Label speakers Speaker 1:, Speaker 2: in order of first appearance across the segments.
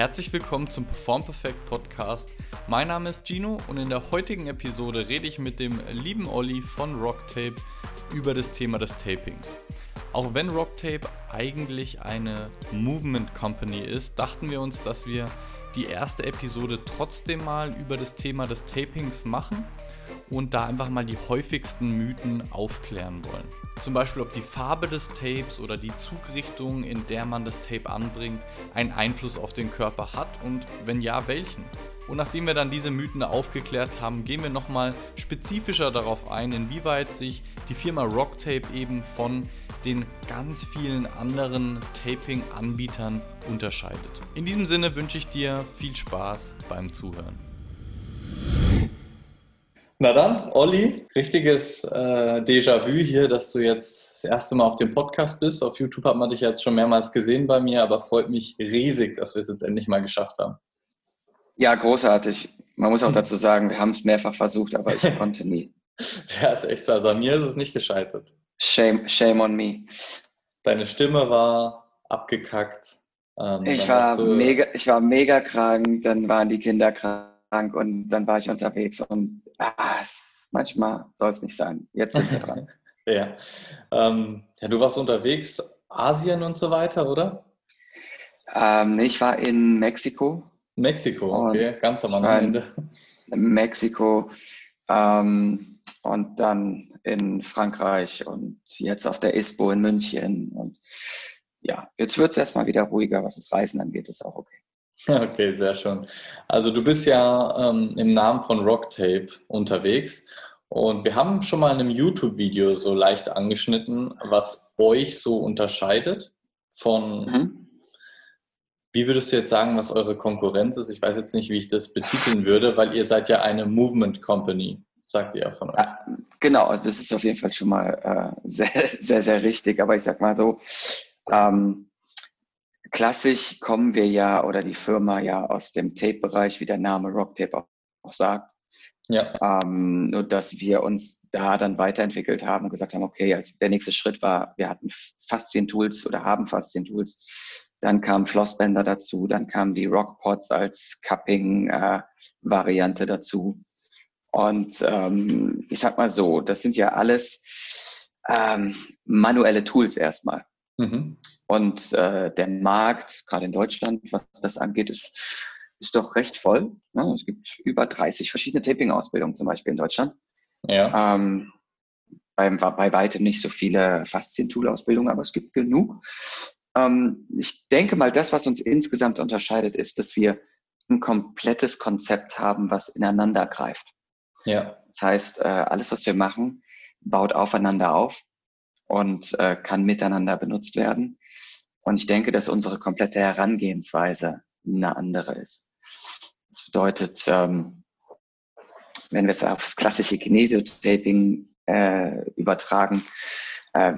Speaker 1: Herzlich willkommen zum Perform Perfect Podcast. Mein Name ist Gino und in der heutigen Episode rede ich mit dem lieben Olli von Rocktape über das Thema des Tapings. Auch wenn Rocktape eigentlich eine Movement Company ist, dachten wir uns, dass wir die erste Episode trotzdem mal über das Thema des Tapings machen und da einfach mal die häufigsten Mythen aufklären wollen. Zum Beispiel, ob die Farbe des Tapes oder die Zugrichtung, in der man das Tape anbringt, einen Einfluss auf den Körper hat und wenn ja, welchen. Und nachdem wir dann diese Mythen aufgeklärt haben, gehen wir nochmal spezifischer darauf ein, inwieweit sich die Firma Rocktape eben von den ganz vielen anderen Taping-Anbietern unterscheidet. In diesem Sinne wünsche ich dir viel Spaß beim Zuhören. Na dann, Olli, richtiges äh, Déjà-vu hier, dass du jetzt das erste Mal auf dem Podcast bist. Auf YouTube hat man dich jetzt schon mehrmals gesehen bei mir, aber freut mich riesig, dass wir es jetzt endlich mal geschafft haben.
Speaker 2: Ja, großartig. Man muss auch dazu sagen, wir haben es mehrfach versucht, aber ich konnte nie.
Speaker 1: ja, ist echt so. Also an mir ist es nicht gescheitert.
Speaker 2: Shame, shame on me.
Speaker 1: Deine Stimme war abgekackt.
Speaker 2: Ähm, ich, war mega, ich war mega krank, dann waren die Kinder krank und dann war ich unterwegs und ah, manchmal soll es nicht sein. Jetzt sind wir dran.
Speaker 1: ja. Ähm, ja, du warst unterwegs, Asien und so weiter, oder?
Speaker 2: Ähm, ich war in Mexiko
Speaker 1: Mexiko, okay, ganz am Ende.
Speaker 2: Mexiko ähm, und dann in Frankreich und jetzt auf der ISPO in München. Und ja, jetzt wird es erstmal wieder ruhiger, was das Reisen angeht, ist auch okay.
Speaker 1: Okay, sehr schön. Also du bist ja ähm, im Namen von Rocktape unterwegs und wir haben schon mal in einem YouTube-Video so leicht angeschnitten, was euch so unterscheidet von mhm. Wie würdest du jetzt sagen, was eure Konkurrenz ist? Ich weiß jetzt nicht, wie ich das betiteln würde, weil ihr seid ja eine Movement Company, sagt ihr ja von euch. Ja,
Speaker 2: genau, also das ist auf jeden Fall schon mal äh, sehr, sehr, sehr richtig. Aber ich sag mal so, ähm, klassisch kommen wir ja oder die Firma ja aus dem Tape-Bereich, wie der Name Rocktape auch, auch sagt. Ja. Ähm, nur dass wir uns da dann weiterentwickelt haben und gesagt haben, okay, als der nächste Schritt war, wir hatten Faszien-Tools oder haben Faszien-Tools dann kamen Flossbänder dazu, dann kamen die Rockpots als Cupping-Variante äh, dazu. Und ähm, ich sag mal so, das sind ja alles ähm, manuelle Tools erstmal. Mhm. Und äh, der Markt, gerade in Deutschland, was das angeht, ist, ist doch recht voll. Ja, es gibt über 30 verschiedene Taping-Ausbildungen zum Beispiel in Deutschland. Ja. Ähm, bei, bei weitem nicht so viele Faszien-Tool-Ausbildungen, aber es gibt genug. Ähm, ich denke mal, das, was uns insgesamt unterscheidet, ist, dass wir ein komplettes Konzept haben, was ineinander greift. Ja. Das heißt, äh, alles, was wir machen, baut aufeinander auf und äh, kann miteinander benutzt werden. Und ich denke, dass unsere komplette Herangehensweise eine andere ist. Das bedeutet, ähm, wenn wir es aufs klassische Kinesiotaping äh, übertragen, äh,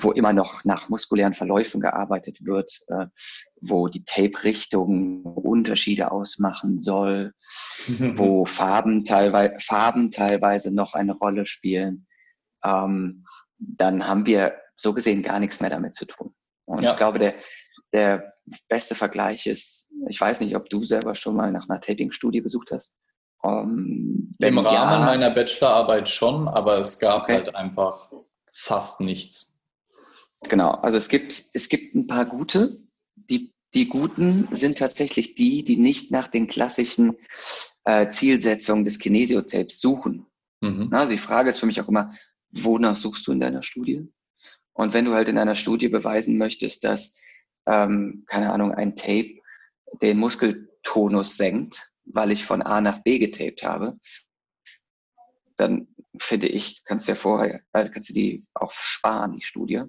Speaker 2: wo immer noch nach muskulären Verläufen gearbeitet wird, äh, wo die Tape-Richtung Unterschiede ausmachen soll, wo Farben, teilweise, Farben teilweise noch eine Rolle spielen, ähm, dann haben wir so gesehen gar nichts mehr damit zu tun. Und ja. ich glaube, der, der beste Vergleich ist, ich weiß nicht, ob du selber schon mal nach einer Taping-Studie besucht hast.
Speaker 1: Um, ähm, Im Rahmen ja, meiner Bachelorarbeit schon, aber es gab okay. halt einfach fast nichts.
Speaker 2: Genau, also es gibt, es gibt ein paar gute. Die, die guten sind tatsächlich die, die nicht nach den klassischen äh, Zielsetzungen des Kinesiotapes suchen. Mhm. Also die Frage ist für mich auch immer, wonach suchst du in deiner Studie? Und wenn du halt in einer Studie beweisen möchtest, dass, ähm, keine Ahnung, ein Tape den Muskeltonus senkt, weil ich von A nach B getaped habe, dann finde ich, kannst du ja vorher, also kannst du die auch sparen, die Studie,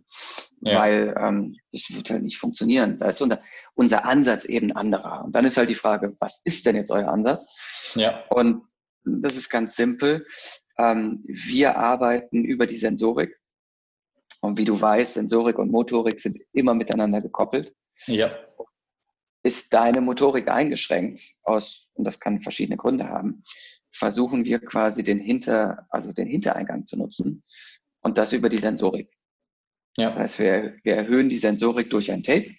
Speaker 2: ja. weil ähm, das wird halt nicht funktionieren. Da ist unser, unser Ansatz eben anderer. Und dann ist halt die Frage, was ist denn jetzt euer Ansatz? Ja. Und das ist ganz simpel. Ähm, wir arbeiten über die Sensorik. Und wie du weißt, Sensorik und Motorik sind immer miteinander gekoppelt. Ja. Ist deine Motorik eingeschränkt aus, und das kann verschiedene Gründe haben, versuchen wir quasi den Hinter, also den Hintereingang zu nutzen und das über die Sensorik. Ja. Das heißt, wir, wir erhöhen die Sensorik durch ein Tape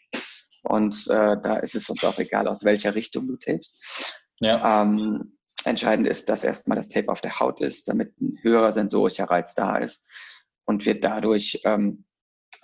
Speaker 2: Und äh, da ist es uns auch egal, aus welcher Richtung du tapest. Ja. Ähm, entscheidend ist, dass erstmal das Tape auf der Haut ist, damit ein höherer sensorischer Reiz da ist und wir dadurch ähm,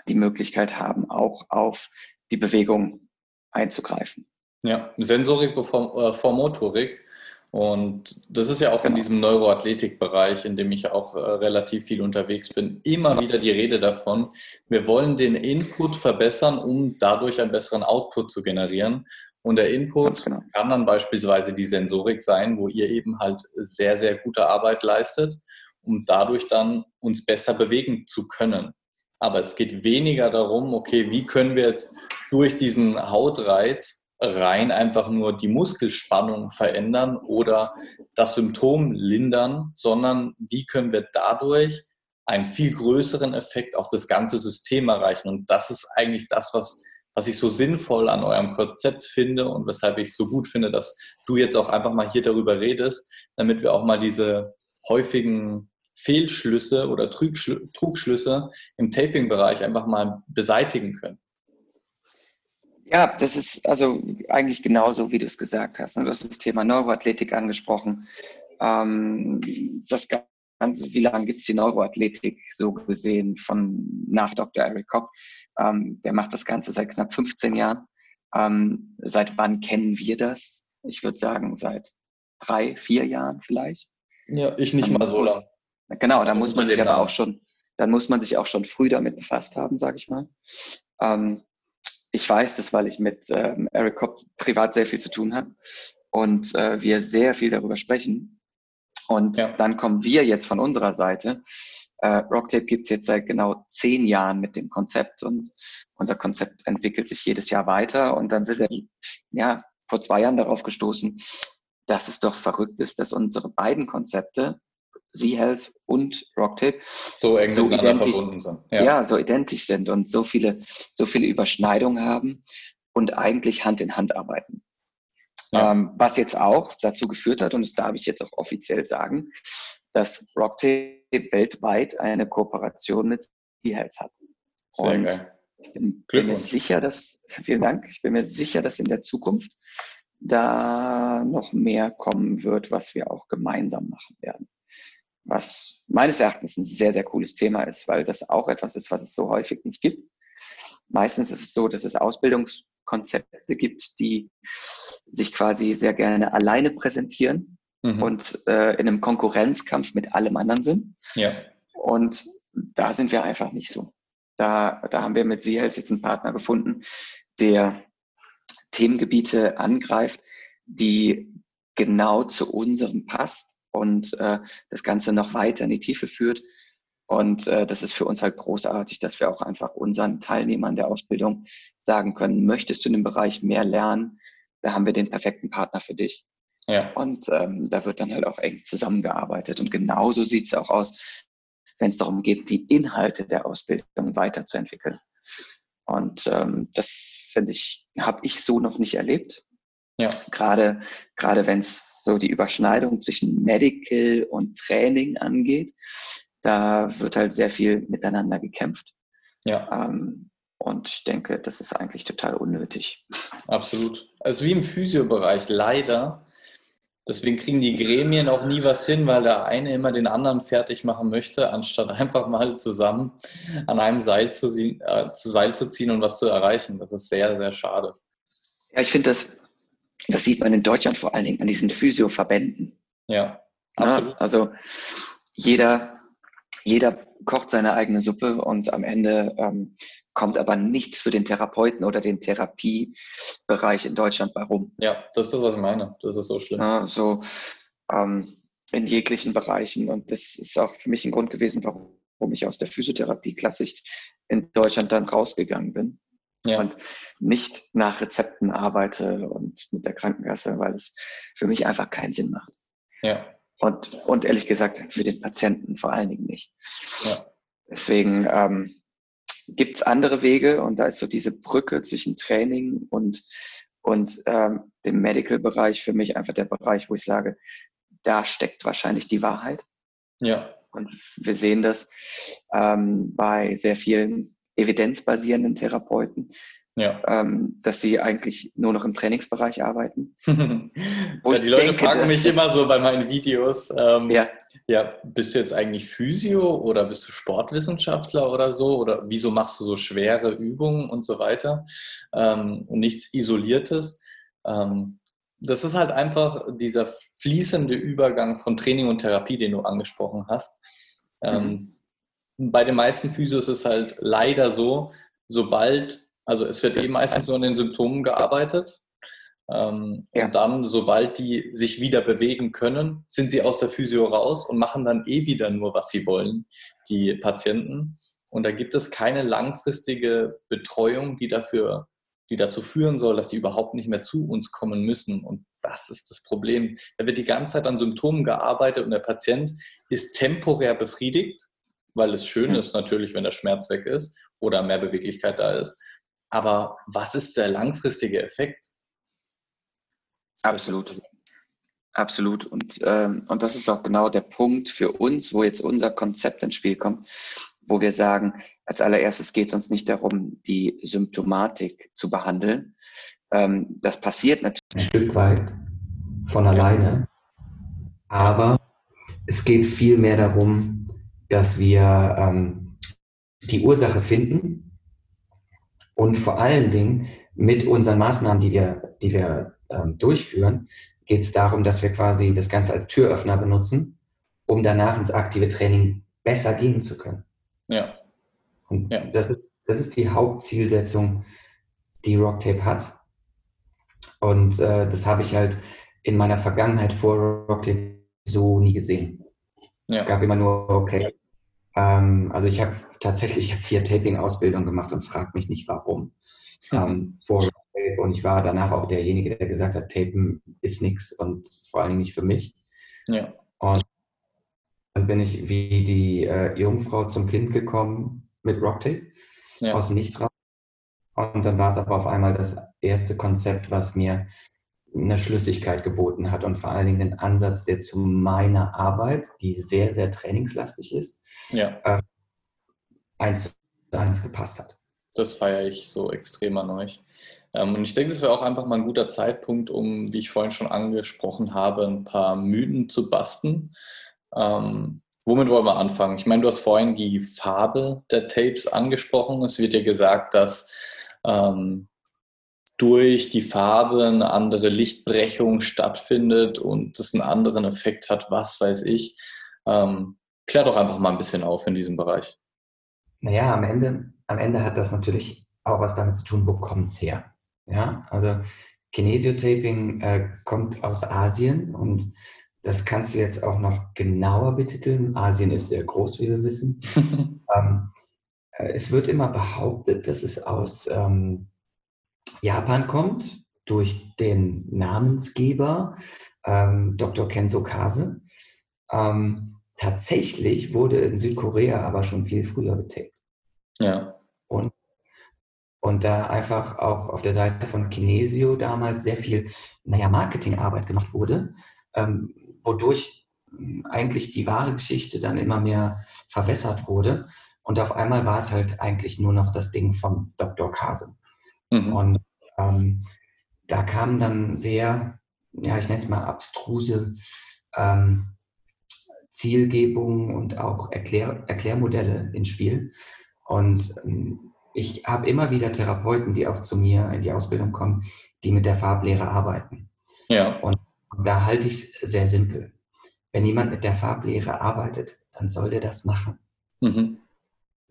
Speaker 2: die Möglichkeit haben, auch auf die Bewegung einzugreifen.
Speaker 1: Ja, Sensorik vor, äh, vor Motorik. Und das ist ja auch genau. in diesem Neuroathletikbereich, in dem ich auch äh, relativ viel unterwegs bin, immer wieder die Rede davon. Wir wollen den Input verbessern, um dadurch einen besseren Output zu generieren. Und der Input genau. kann dann beispielsweise die Sensorik sein, wo ihr eben halt sehr, sehr gute Arbeit leistet, um dadurch dann uns besser bewegen zu können. Aber es geht weniger darum, okay, wie können wir jetzt durch diesen Hautreiz rein einfach nur die Muskelspannung verändern oder das Symptom lindern, sondern wie können wir dadurch einen viel größeren Effekt auf das ganze System erreichen. Und das ist eigentlich das, was, was ich so sinnvoll an eurem Konzept finde und weshalb ich so gut finde, dass du jetzt auch einfach mal hier darüber redest, damit wir auch mal diese häufigen Fehlschlüsse oder Trugschlüsse im Taping-Bereich einfach mal beseitigen können.
Speaker 2: Ja, das ist also eigentlich genauso, wie du es gesagt hast. Ne? Du hast das Thema Neuroathletik angesprochen. Ähm, das Ganze, wie lange gibt es die Neuroathletik so gesehen von nach Dr. Eric Kopp? Ähm, der macht das Ganze seit knapp 15 Jahren. Ähm, seit wann kennen wir das? Ich würde sagen, seit drei, vier Jahren vielleicht.
Speaker 1: Ja, ich nicht mal so lange.
Speaker 2: Genau, da muss man sich aber auch schon, dann muss man sich auch schon früh damit befasst haben, sage ich mal. Ähm, ich weiß das, weil ich mit ähm, Eric Kopp privat sehr viel zu tun habe und äh, wir sehr viel darüber sprechen. Und ja. dann kommen wir jetzt von unserer Seite. Äh, Rocktape gibt's jetzt seit genau zehn Jahren mit dem Konzept und unser Konzept entwickelt sich jedes Jahr weiter. Und dann sind wir ja vor zwei Jahren darauf gestoßen, dass es doch verrückt ist, dass unsere beiden Konzepte Z-Health und Rocktape
Speaker 1: so eng so miteinander verbunden sind.
Speaker 2: Ja. ja. so identisch sind und so viele, so viele Überschneidungen haben und eigentlich Hand in Hand arbeiten. Ja. Ähm, was jetzt auch dazu geführt hat, und das darf ich jetzt auch offiziell sagen, dass Rocktape weltweit eine Kooperation mit Z-Health hat. Sehr und geil. Ich bin, bin mir sicher, dass, vielen Dank, ich bin mir sicher, dass in der Zukunft da noch mehr kommen wird, was wir auch gemeinsam machen werden was meines Erachtens ein sehr, sehr cooles Thema ist, weil das auch etwas ist, was es so häufig nicht gibt. Meistens ist es so, dass es Ausbildungskonzepte gibt, die sich quasi sehr gerne alleine präsentieren mhm. und äh, in einem Konkurrenzkampf mit allem anderen sind. Ja. Und da sind wir einfach nicht so. Da, da haben wir mit Seahels jetzt einen Partner gefunden, der Themengebiete angreift, die genau zu unserem passt und äh, das Ganze noch weiter in die Tiefe führt. Und äh, das ist für uns halt großartig, dass wir auch einfach unseren Teilnehmern der Ausbildung sagen können, möchtest du in dem Bereich mehr lernen, da haben wir den perfekten Partner für dich. Ja. Und ähm, da wird dann halt auch eng zusammengearbeitet. Und genauso sieht es auch aus, wenn es darum geht, die Inhalte der Ausbildung weiterzuentwickeln. Und ähm, das finde ich, habe ich so noch nicht erlebt. Ja. Gerade, gerade wenn es so die Überschneidung zwischen Medical und Training angeht, da wird halt sehr viel miteinander gekämpft. Ja. Ähm, und ich denke, das ist eigentlich total unnötig.
Speaker 1: Absolut. Also wie im Physiobereich, leider. Deswegen kriegen die Gremien auch nie was hin, weil der eine immer den anderen fertig machen möchte, anstatt einfach mal zusammen an einem Seil zu, äh, zu Seil zu ziehen und was zu erreichen. Das ist sehr, sehr schade.
Speaker 2: Ja, ich finde das das sieht man in Deutschland vor allen Dingen an diesen Physioverbänden.
Speaker 1: Ja,
Speaker 2: absolut. Ja, also jeder, jeder kocht seine eigene Suppe und am Ende ähm, kommt aber nichts für den Therapeuten oder den Therapiebereich in Deutschland bei rum.
Speaker 1: Ja, das ist das, was ich meine. Das ist so schlimm.
Speaker 2: Ja, so ähm, in jeglichen Bereichen. Und das ist auch für mich ein Grund gewesen, warum ich aus der Physiotherapie klassisch in Deutschland dann rausgegangen bin ja. und nicht nach Rezepten arbeite und mit der Krankenkasse, weil es für mich einfach keinen Sinn macht. Ja. Und, und ehrlich gesagt, für den Patienten vor allen Dingen nicht. Ja. Deswegen ähm, gibt es andere Wege und da ist so diese Brücke zwischen Training und, und ähm, dem Medical-Bereich für mich einfach der Bereich, wo ich sage, da steckt wahrscheinlich die Wahrheit. Ja. Und wir sehen das ähm, bei sehr vielen evidenzbasierenden Therapeuten, ja. ähm, dass sie eigentlich nur noch im Trainingsbereich arbeiten.
Speaker 1: ja, die Leute denke, fragen mich immer so bei meinen Videos, ähm, ja. ja, bist du jetzt eigentlich Physio oder bist du Sportwissenschaftler oder so? Oder wieso machst du so schwere Übungen und so weiter ähm, und nichts Isoliertes? Ähm, das ist halt einfach dieser fließende Übergang von Training und Therapie, den du angesprochen hast. Ähm, mhm. bei den meisten Physios ist es halt leider so, sobald also es wird eh meistens nur an den Symptomen gearbeitet. Ähm, ja. Und dann, sobald die sich wieder bewegen können, sind sie aus der Physio raus und machen dann eh wieder nur, was sie wollen, die Patienten. Und da gibt es keine langfristige Betreuung, die dafür, die dazu führen soll, dass sie überhaupt nicht mehr zu uns kommen müssen. Und das ist das Problem. Da wird die ganze Zeit an Symptomen gearbeitet und der Patient ist temporär befriedigt, weil es schön ist natürlich, wenn der Schmerz weg ist oder mehr Beweglichkeit da ist. Aber was ist der langfristige Effekt?
Speaker 2: Absolut. Absolut. Und, ähm, und das ist auch genau der Punkt für uns, wo jetzt unser Konzept ins Spiel kommt, wo wir sagen, als allererstes geht es uns nicht darum, die Symptomatik zu behandeln. Ähm, das passiert natürlich.
Speaker 3: Ein Stück weit von alleine. Aber es geht vielmehr darum, dass wir ähm, die Ursache finden und vor allen Dingen mit unseren Maßnahmen, die wir, die wir ähm, durchführen, geht es darum, dass wir quasi das Ganze als Türöffner benutzen, um danach ins aktive Training besser gehen zu können.
Speaker 1: Ja.
Speaker 3: Und ja. Das, ist, das ist die Hauptzielsetzung, die Rocktape hat. Und äh, das habe ich halt in meiner Vergangenheit vor Rocktape so nie gesehen. Ja. Es gab immer nur, okay, ähm, also ich habe tatsächlich ich hab vier Taping-Ausbildungen gemacht und frage mich nicht warum. Mhm. Ähm, vor und ich war danach auch derjenige, der gesagt hat, Tapen ist nichts und vor allen Dingen nicht für mich. Ja. Und dann bin ich wie die äh, Jungfrau zum Kind gekommen mit Rocktape ja. aus dem Nichts raus. Und dann war es aber auf einmal das erste Konzept, was mir eine Schlüssigkeit geboten hat und vor allen Dingen den Ansatz, der zu meiner Arbeit, die sehr, sehr trainingslastig ist, ja. äh, eins zu eins gepasst hat.
Speaker 1: Das feiere ich so extrem an euch. Ähm, und ich denke, das wäre auch einfach mal ein guter Zeitpunkt, um, wie ich vorhin schon angesprochen habe, ein paar Mythen zu basten. Ähm, womit wollen wir anfangen? Ich meine, du hast vorhin die Farbe der Tapes angesprochen. Es wird ja gesagt, dass ähm, durch die Farbe eine andere Lichtbrechung stattfindet und das einen anderen Effekt hat, was weiß ich. Ähm, klär doch einfach mal ein bisschen auf in diesem Bereich.
Speaker 3: Naja, am Ende, am Ende hat das natürlich auch was damit zu tun, wo kommt es her. Ja, also Kinesiotaping äh, kommt aus Asien und das kannst du jetzt auch noch genauer betiteln. Asien ist sehr groß, wie wir wissen. ähm, äh, es wird immer behauptet, dass es aus ähm, Japan kommt durch den Namensgeber ähm, Dr. Kenzo Kase. Ähm, tatsächlich wurde in Südkorea aber schon viel früher getaped.
Speaker 1: Ja.
Speaker 3: Und, und da einfach auch auf der Seite von Kinesio damals sehr viel, naja, Marketingarbeit gemacht wurde, ähm, wodurch hm, eigentlich die wahre Geschichte dann immer mehr verwässert wurde. Und auf einmal war es halt eigentlich nur noch das Ding von Dr. Kase. Mhm. Und ähm, da kamen dann sehr, ja, ich nenne es mal abstruse ähm, Zielgebungen und auch Erklär Erklärmodelle ins Spiel. Und ähm, ich habe immer wieder Therapeuten, die auch zu mir in die Ausbildung kommen, die mit der Farblehre arbeiten. Ja. Und da halte ich es sehr simpel. Wenn jemand mit der Farblehre arbeitet, dann soll der das machen. Mhm.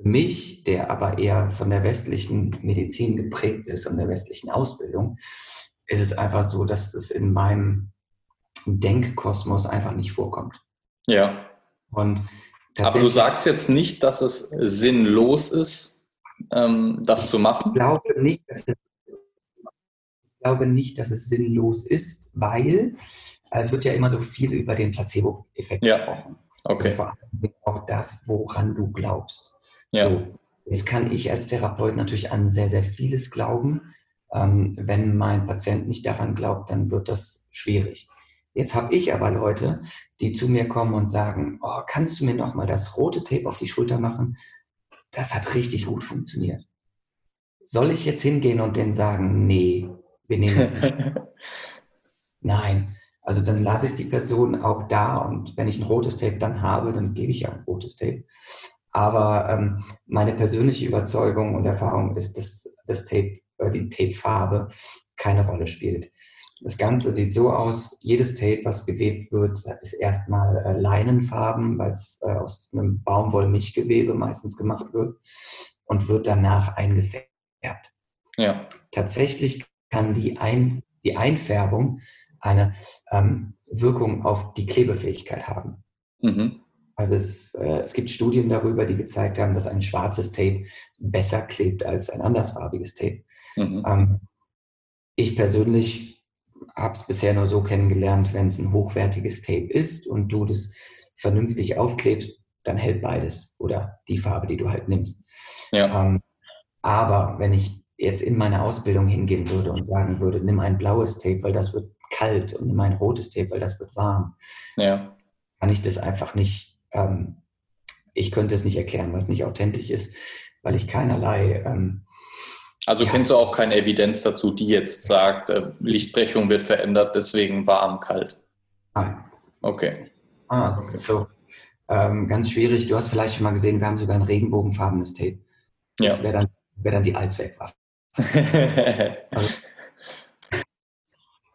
Speaker 3: Für mich, der aber eher von der westlichen Medizin geprägt ist und der westlichen Ausbildung, ist es einfach so, dass es in meinem Denkkosmos einfach nicht vorkommt.
Speaker 1: Ja. Und aber du sagst jetzt nicht, dass es sinnlos ist, ähm, das zu machen?
Speaker 3: Ich glaube nicht, dass es ich glaube nicht, dass es sinnlos ist, weil es wird ja immer so viel über den Placebo-Effekt ja. gesprochen.
Speaker 1: Okay. Und
Speaker 3: vor allem auch das, woran du glaubst. Ja. So, jetzt kann ich als Therapeut natürlich an sehr, sehr vieles glauben. Ähm, wenn mein Patient nicht daran glaubt, dann wird das schwierig. Jetzt habe ich aber Leute, die zu mir kommen und sagen, oh, kannst du mir noch mal das rote Tape auf die Schulter machen? Das hat richtig gut funktioniert. soll ich jetzt hingehen und denen sagen, nee, wir nehmen jetzt nicht? Nein. Also dann lasse ich die Person auch da und wenn ich ein rotes Tape dann habe, dann gebe ich ja ein rotes Tape. Aber ähm, meine persönliche Überzeugung und Erfahrung ist, dass das Tape, äh, die Tape-Farbe keine Rolle spielt. Das Ganze sieht so aus, jedes Tape, was gewebt wird, ist erstmal äh, Leinenfarben, weil es äh, aus einem Baumwollmilchgewebe meistens gemacht wird und wird danach eingefärbt. Ja. Tatsächlich kann die, Ein die Einfärbung eine ähm, Wirkung auf die Klebefähigkeit haben. Mhm. Also es, äh, es, gibt Studien darüber, die gezeigt haben, dass ein schwarzes Tape besser klebt als ein andersfarbiges Tape. Mhm. Ähm, ich persönlich habe es bisher nur so kennengelernt, wenn es ein hochwertiges Tape ist und du das vernünftig aufklebst, dann hält beides oder die Farbe, die du halt nimmst. Ja. Ähm, aber wenn ich jetzt in meine Ausbildung hingehen würde und sagen würde, nimm ein blaues Tape, weil das wird kalt und nimm ein rotes Tape, weil das wird warm, ja. kann ich das einfach nicht, ähm, ich könnte es nicht erklären, weil es nicht authentisch ist, weil ich keinerlei ähm,
Speaker 1: also ja. kennst du auch keine Evidenz dazu, die jetzt sagt, äh, Lichtbrechung wird verändert, deswegen warm, kalt?
Speaker 3: Nein. Okay. Ah, also okay. so ähm, ganz schwierig. Du hast vielleicht schon mal gesehen, wir haben sogar ein regenbogenfarbenes Tape. Das ja. wäre dann, wär dann die Allzweckwaffe. also,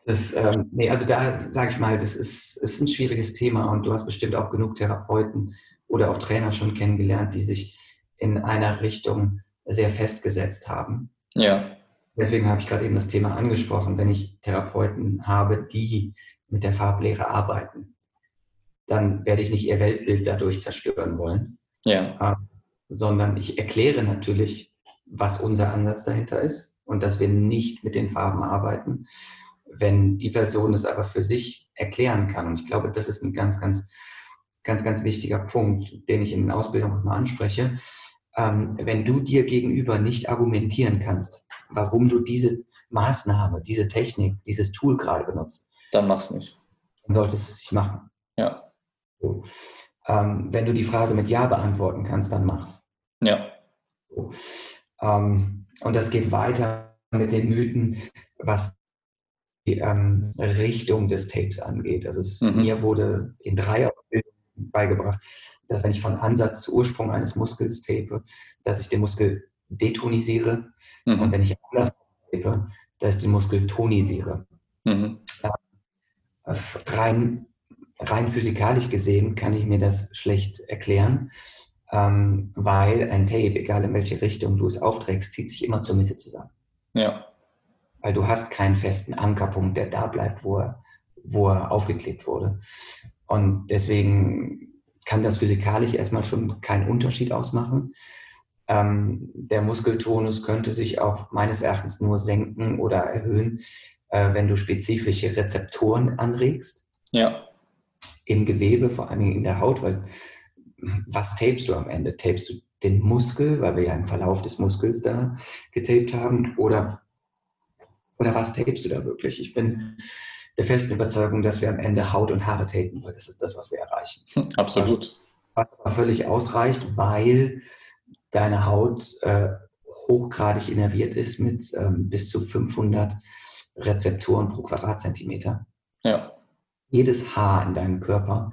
Speaker 3: das, ähm, nee, also da sage ich mal, das ist, ist ein schwieriges Thema und du hast bestimmt auch genug Therapeuten oder auch Trainer schon kennengelernt, die sich in einer Richtung sehr festgesetzt haben. Ja. Deswegen habe ich gerade eben das Thema angesprochen. Wenn ich Therapeuten habe, die mit der Farblehre arbeiten, dann werde ich nicht ihr Weltbild dadurch zerstören wollen. Ja. Äh, sondern ich erkläre natürlich, was unser Ansatz dahinter ist und dass wir nicht mit den Farben arbeiten. Wenn die Person es aber für sich erklären kann, und ich glaube, das ist ein ganz, ganz, ganz, ganz wichtiger Punkt, den ich in den Ausbildungen mal anspreche, ähm, wenn du dir gegenüber nicht argumentieren kannst, warum du diese Maßnahme, diese Technik, dieses Tool gerade benutzt,
Speaker 1: dann mach's nicht.
Speaker 3: Dann solltest du es nicht machen. Ja. So. Ähm, wenn du die Frage mit Ja beantworten kannst, dann mach's. Ja. So. Ähm, und das geht weiter mit den Mythen, was ähm, Richtung des Tapes angeht. Also es, mhm. mir wurde in drei Ausbildungen beigebracht, dass wenn ich von Ansatz zu Ursprung eines Muskels tape, dass ich den Muskel detonisiere mhm. und wenn ich Anlass tape, dass ich den Muskel tonisiere. Mhm. Äh, rein, rein physikalisch gesehen kann ich mir das schlecht erklären, ähm, weil ein Tape, egal in welche Richtung du es aufträgst, zieht sich immer zur Mitte zusammen. Ja. Weil du hast keinen festen Ankerpunkt, der da bleibt, wo er, wo er aufgeklebt wurde. Und deswegen kann das physikalisch erstmal schon keinen Unterschied ausmachen. Ähm, der Muskeltonus könnte sich auch meines Erachtens nur senken oder erhöhen, äh, wenn du spezifische Rezeptoren anregst. Ja. Im Gewebe, vor allem in der Haut, weil was tapest du am Ende? Tapest du den Muskel, weil wir ja im Verlauf des Muskels da getaped haben, oder, oder was tapest du da wirklich? Ich bin der festen Überzeugung, dass wir am Ende Haut und Haare tapen, weil das ist das, was wir erreichen.
Speaker 1: Hm, absolut.
Speaker 3: Was, was aber völlig ausreicht, weil deine Haut äh, hochgradig innerviert ist mit ähm, bis zu 500 Rezeptoren pro Quadratzentimeter. Ja. Jedes Haar in deinem Körper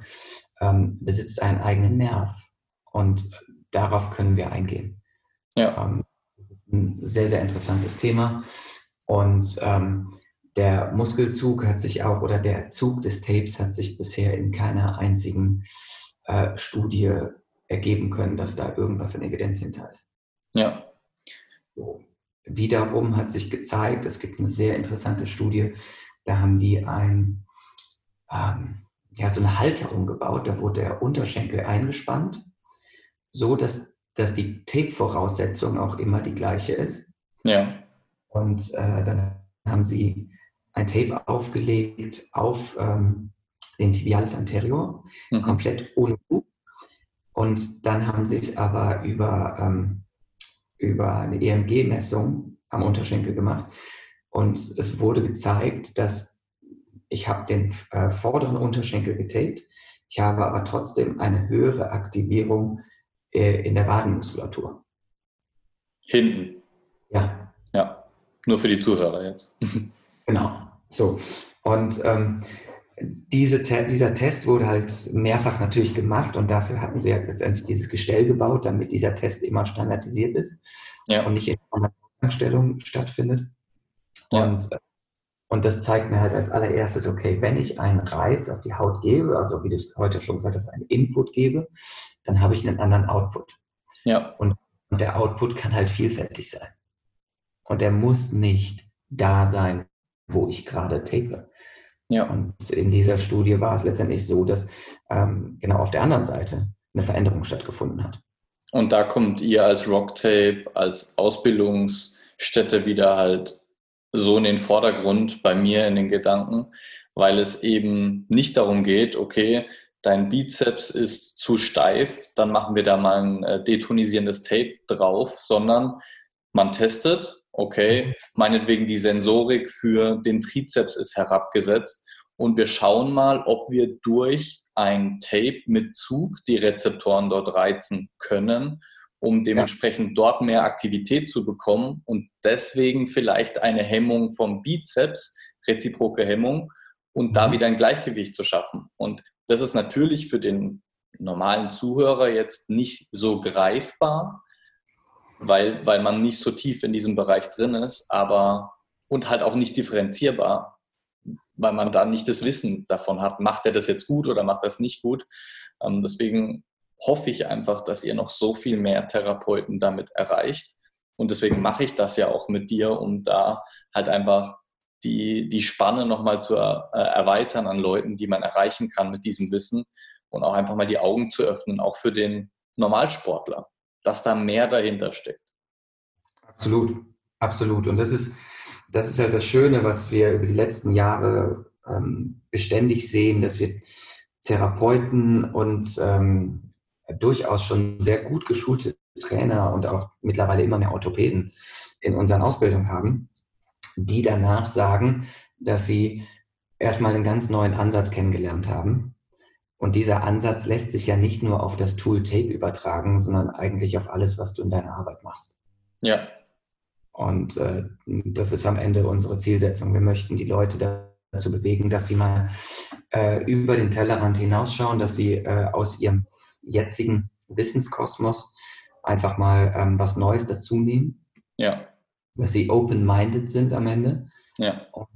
Speaker 3: ähm, besitzt einen eigenen Nerv und darauf können wir eingehen. Ja. Ähm, das ist ein sehr, sehr interessantes Thema und ähm, der Muskelzug hat sich auch, oder der Zug des Tapes hat sich bisher in keiner einzigen äh, Studie ergeben können, dass da irgendwas in Evidenz hinter ist. Ja. So. Wiederum hat sich gezeigt, es gibt eine sehr interessante Studie, da haben die ein, ähm, ja, so eine Halterung gebaut, da wurde der Unterschenkel eingespannt, so dass, dass die Tape-Voraussetzung auch immer die gleiche ist. Ja. Und äh, dann haben sie ein Tape aufgelegt auf ähm, den Tibialis anterior, mhm. komplett ohne Bug. Und dann haben sie es aber über, ähm, über eine EMG-Messung am Unterschenkel gemacht. Und es wurde gezeigt, dass ich habe den äh, vorderen Unterschenkel getaped, ich habe aber trotzdem eine höhere Aktivierung äh, in der Wadenmuskulatur.
Speaker 1: Hinten?
Speaker 3: Ja.
Speaker 1: Ja, nur für die Zuhörer jetzt.
Speaker 3: genau. So. Und ähm, diese, dieser Test wurde halt mehrfach natürlich gemacht und dafür hatten sie halt letztendlich dieses Gestell gebaut, damit dieser Test immer standardisiert ist ja. und nicht in einer Anstellung stattfindet. Ja. Und, und das zeigt mir halt als allererstes, okay, wenn ich einen Reiz auf die Haut gebe, also wie du es heute schon gesagt hast, einen Input gebe, dann habe ich einen anderen Output. Ja. Und, und der Output kann halt vielfältig sein. Und der muss nicht da sein, wo ich gerade tape. Ja. Und in dieser Studie war es letztendlich so, dass ähm, genau auf der anderen Seite eine Veränderung stattgefunden hat.
Speaker 1: Und da kommt ihr als Rocktape, als Ausbildungsstätte wieder halt so in den Vordergrund bei mir in den Gedanken, weil es eben nicht darum geht, okay, dein Bizeps ist zu steif, dann machen wir da mal ein äh, detonisierendes Tape drauf, sondern man testet, okay, meinetwegen die Sensorik für den Trizeps ist herabgesetzt und wir schauen mal, ob wir durch ein Tape mit Zug die Rezeptoren dort reizen können, um dementsprechend ja. dort mehr Aktivität zu bekommen und deswegen vielleicht eine Hemmung vom Bizeps, reziproke Hemmung, und da mhm. wieder ein Gleichgewicht zu schaffen. Und das ist natürlich für den normalen Zuhörer jetzt nicht so greifbar, weil, weil man nicht so tief in diesem Bereich drin ist, aber und halt auch nicht differenzierbar, weil man da nicht das Wissen davon hat, macht er das jetzt gut oder macht das nicht gut. Ähm, deswegen hoffe ich einfach, dass ihr noch so viel mehr Therapeuten damit erreicht. Und deswegen mache ich das ja auch mit dir, um da halt einfach die, die Spanne nochmal zu äh, erweitern an Leuten, die man erreichen kann mit diesem Wissen und auch einfach mal die Augen zu öffnen, auch für den Normalsportler dass da mehr dahinter steckt.
Speaker 3: Absolut, absolut. Und das ist, das ist halt das Schöne, was wir über die letzten Jahre ähm, beständig sehen, dass wir Therapeuten und ähm, durchaus schon sehr gut geschulte Trainer und auch mittlerweile immer mehr Orthopäden in unseren Ausbildungen haben, die danach sagen, dass sie erstmal einen ganz neuen Ansatz kennengelernt haben und dieser Ansatz lässt sich ja nicht nur auf das Tool Tape übertragen, sondern eigentlich auf alles, was du in deiner Arbeit machst.
Speaker 1: Ja.
Speaker 3: Und äh, das ist am Ende unsere Zielsetzung. Wir möchten die Leute dazu bewegen, dass sie mal äh, über den Tellerrand hinausschauen, dass sie äh, aus ihrem jetzigen Wissenskosmos einfach mal ähm, was Neues dazu nehmen.
Speaker 1: Ja.
Speaker 3: Dass sie open-minded sind am Ende.
Speaker 1: Ja.
Speaker 3: Und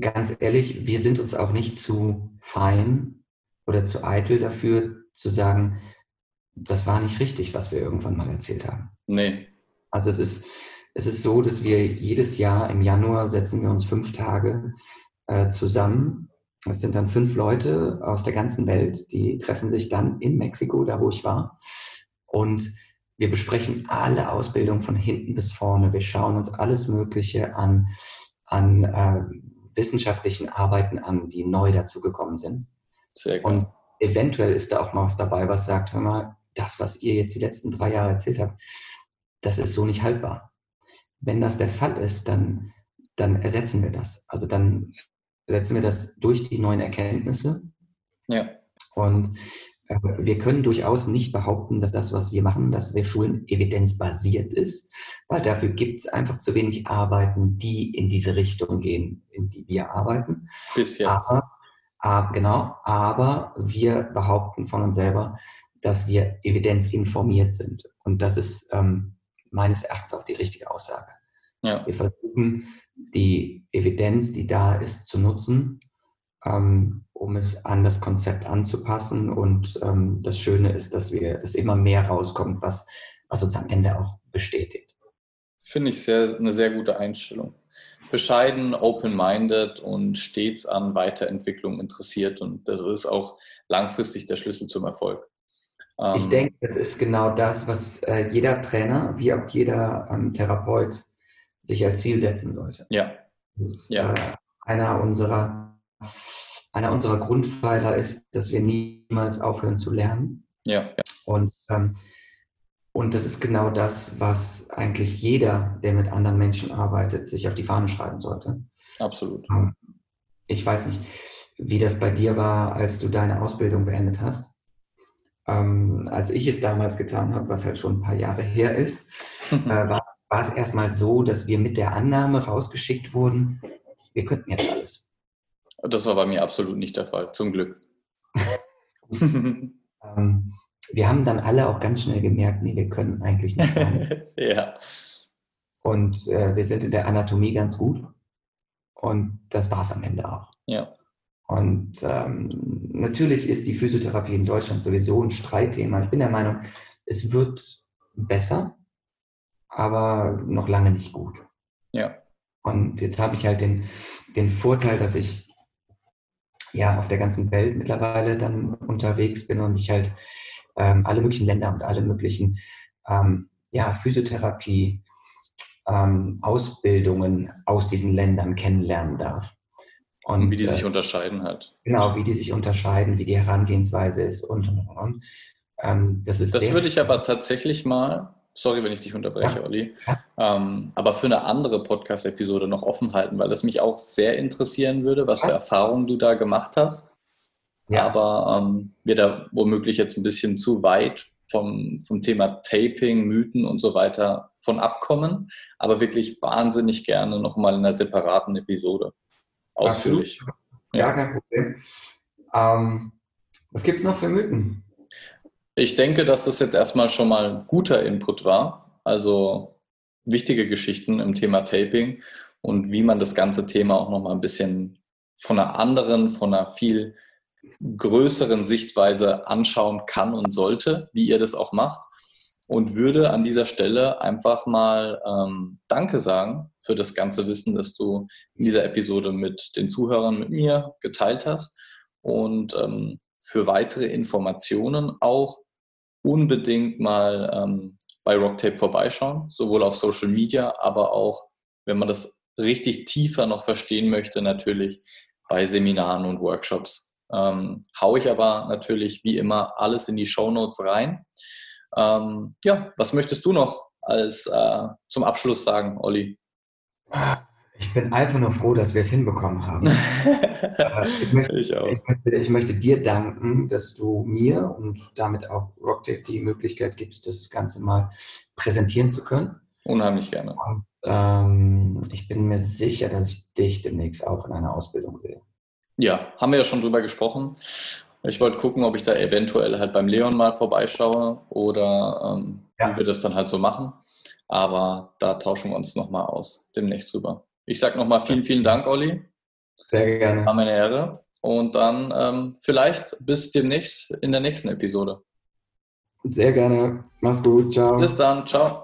Speaker 3: ganz ehrlich, wir sind uns auch nicht zu fein, oder zu eitel dafür, zu sagen, das war nicht richtig, was wir irgendwann mal erzählt haben.
Speaker 1: Nee.
Speaker 3: Also es ist, es ist so, dass wir jedes Jahr im Januar setzen wir uns fünf Tage äh, zusammen. Es sind dann fünf Leute aus der ganzen Welt, die treffen sich dann in Mexiko, da wo ich war. Und wir besprechen alle Ausbildung von hinten bis vorne. Wir schauen uns alles Mögliche an, an äh, wissenschaftlichen Arbeiten an, die neu dazugekommen sind. Sehr gut. Und eventuell ist da auch mal was dabei, was sagt, hör mal, das, was ihr jetzt die letzten drei Jahre erzählt habt, das ist so nicht haltbar. Wenn das der Fall ist, dann, dann ersetzen wir das. Also dann ersetzen wir das durch die neuen Erkenntnisse.
Speaker 1: Ja.
Speaker 3: Und äh, wir können durchaus nicht behaupten, dass das, was wir machen, dass wir Schulen evidenzbasiert ist, weil dafür gibt es einfach zu wenig Arbeiten, die in diese Richtung gehen, in die wir arbeiten.
Speaker 1: Bis jetzt.
Speaker 3: Aber Ah, genau, aber wir behaupten von uns selber, dass wir evidenzinformiert sind. Und das ist ähm, meines Erachtens auch die richtige Aussage. Ja. Wir versuchen, die Evidenz, die da ist, zu nutzen, ähm, um es an das Konzept anzupassen. Und ähm, das Schöne ist, dass wir, dass immer mehr rauskommt, was, was uns am Ende auch bestätigt.
Speaker 1: Finde ich sehr, eine sehr gute Einstellung bescheiden, open-minded und stets an Weiterentwicklung interessiert. Und das ist auch langfristig der Schlüssel zum Erfolg.
Speaker 3: ich ähm, denke, das ist genau das, was äh, jeder Trainer wie auch jeder ähm, Therapeut sich als Ziel setzen sollte.
Speaker 1: Ja.
Speaker 3: Das ist, ja. Äh, einer, unserer, einer unserer Grundpfeiler ist, dass wir niemals aufhören zu lernen.
Speaker 1: Ja.
Speaker 3: Und ähm, und das ist genau das, was eigentlich jeder, der mit anderen Menschen arbeitet, sich auf die Fahne schreiben sollte.
Speaker 1: Absolut.
Speaker 3: Ähm, ich weiß nicht, wie das bei dir war, als du deine Ausbildung beendet hast. Ähm, als ich es damals getan habe, was halt schon ein paar Jahre her ist, äh, war, war es erstmal so, dass wir mit der Annahme rausgeschickt wurden, wir könnten jetzt alles.
Speaker 1: Das war bei mir absolut nicht der Fall, zum Glück.
Speaker 3: ähm, wir haben dann alle auch ganz schnell gemerkt, nee, wir können eigentlich nicht.
Speaker 1: ja.
Speaker 3: Und äh, wir sind in der Anatomie ganz gut. Und das war es am Ende auch.
Speaker 1: Ja.
Speaker 3: Und ähm, natürlich ist die Physiotherapie in Deutschland sowieso ein Streitthema. Ich bin der Meinung, es wird besser, aber noch lange nicht gut.
Speaker 1: Ja.
Speaker 3: Und jetzt habe ich halt den, den Vorteil, dass ich ja auf der ganzen Welt mittlerweile dann unterwegs bin und ich halt ähm, alle möglichen Länder und alle möglichen ähm, ja, Physiotherapie, ähm, Ausbildungen aus diesen Ländern kennenlernen darf.
Speaker 1: Und, wie die äh, sich unterscheiden halt.
Speaker 3: Genau, wie die sich unterscheiden, wie die Herangehensweise ist und und und.
Speaker 1: Ähm, das ist das würde ich aber tatsächlich mal, sorry, wenn ich dich unterbreche, ja. Olli, ja. Ähm, aber für eine andere Podcast-Episode noch offen halten, weil das mich auch sehr interessieren würde, was für Erfahrungen du da gemacht hast. Ja. Aber ähm, wir da womöglich jetzt ein bisschen zu weit vom, vom Thema Taping, Mythen und so weiter von abkommen, aber wirklich wahnsinnig gerne nochmal in einer separaten Episode. Ausführlich.
Speaker 3: Absolut. Ja, kein Problem. Ähm, was gibt es noch für Mythen?
Speaker 1: Ich denke, dass das jetzt erstmal schon mal guter Input war. Also wichtige Geschichten im Thema Taping und wie man das ganze Thema auch nochmal ein bisschen von einer anderen, von einer viel größeren Sichtweise anschauen kann und sollte, wie ihr das auch macht. Und würde an dieser Stelle einfach mal ähm, Danke sagen für das ganze Wissen, das du in dieser Episode mit den Zuhörern, mit mir geteilt hast. Und ähm, für weitere Informationen auch unbedingt mal ähm, bei Rocktape vorbeischauen, sowohl auf Social Media, aber auch, wenn man das richtig tiefer noch verstehen möchte, natürlich bei Seminaren und Workshops. Ähm, hau ich aber natürlich wie immer alles in die Show Notes rein. Ähm, ja, was möchtest du noch als äh, zum Abschluss sagen, Olli?
Speaker 3: Ich bin einfach nur froh, dass wir es hinbekommen haben. Ich, möchte, ich, ich, möchte, ich, möchte, dir danken, dass du mir und damit auch Rocktape die Möglichkeit gibst, das Ganze mal präsentieren zu können.
Speaker 1: Unheimlich gerne. Und,
Speaker 3: ähm, ich bin mir sicher, dass ich dich demnächst auch in einer Ausbildung sehe.
Speaker 1: Ja, haben wir ja schon drüber gesprochen. Ich wollte gucken, ob ich da eventuell halt beim Leon mal vorbeischaue oder ähm, ja. wie wir das dann halt so machen. Aber da tauschen wir uns nochmal aus, demnächst drüber. Ich sage nochmal vielen, vielen Dank, Olli.
Speaker 3: Sehr gerne.
Speaker 1: War meine Ehre. Und dann ähm, vielleicht bis demnächst in der nächsten Episode.
Speaker 3: Sehr gerne. Mach's gut. Ciao.
Speaker 1: Bis dann. Ciao.